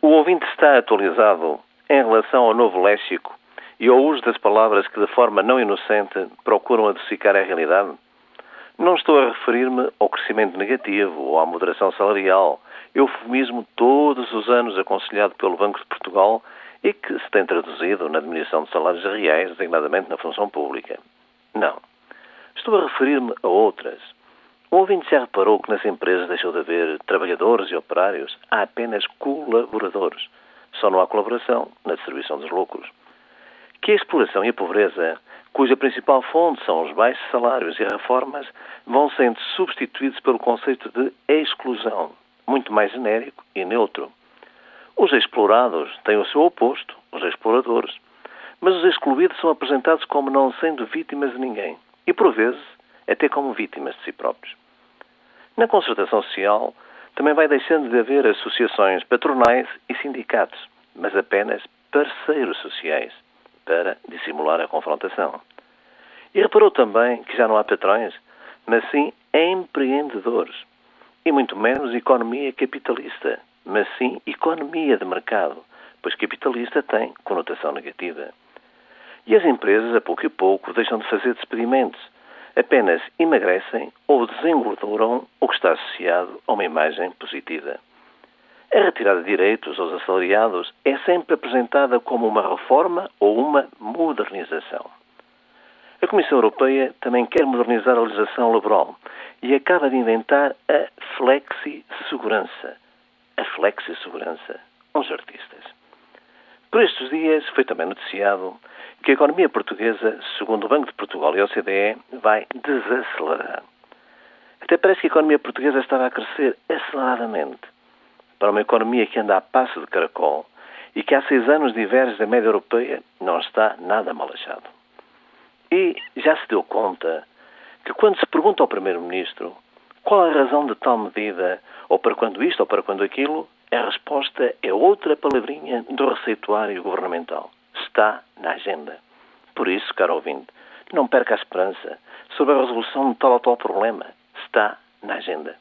O ouvinte está atualizado em relação ao novo léxico e ao uso das palavras que, de forma não inocente, procuram adocicar a realidade? Não estou a referir-me ao crescimento negativo ou à moderação salarial, eufemismo todos os anos aconselhado pelo Banco de Portugal e que se tem traduzido na diminuição de salários reais, designadamente na função pública. Não. Estou a referir-me a outras. O ouvinte já reparou que nas empresas deixou de haver trabalhadores e operários, há apenas colaboradores. Só não há colaboração na distribuição dos lucros. Que a exploração e a pobreza, cuja principal fonte são os baixos salários e reformas, vão sendo substituídos pelo conceito de exclusão, muito mais genérico e neutro. Os explorados têm o seu oposto, os exploradores, mas os excluídos são apresentados como não sendo vítimas de ninguém e, por vezes, até como vítimas de si próprios. Na concertação social, também vai deixando de haver associações patronais e sindicatos, mas apenas parceiros sociais, para dissimular a confrontação. E reparou também que já não há patrões, mas sim empreendedores. E muito menos economia capitalista, mas sim economia de mercado, pois capitalista tem conotação negativa. E as empresas, a pouco e pouco, deixam de fazer despedimentos apenas emagrecem ou desengorduram o que está associado a uma imagem positiva. A retirada de direitos aos assalariados é sempre apresentada como uma reforma ou uma modernização. A Comissão Europeia também quer modernizar a legislação laboral e acaba de inventar a flexi-segurança. A flexi-segurança, uns artistas. Por estes dias foi também noticiado que a economia portuguesa, segundo o Banco de Portugal e a OCDE, vai desacelerar. Até parece que a economia portuguesa estava a crescer aceleradamente. Para uma economia que anda a passo de caracol e que há seis anos diverge da média europeia, não está nada mal achado. E já se deu conta que quando se pergunta ao Primeiro-Ministro qual a razão de tal medida, ou para quando isto ou para quando aquilo, a resposta é outra palavrinha do receituário governamental está na agenda. Por isso, caro ouvinte, não perca a esperança sobre a resolução de tal ou tal problema. Está na agenda.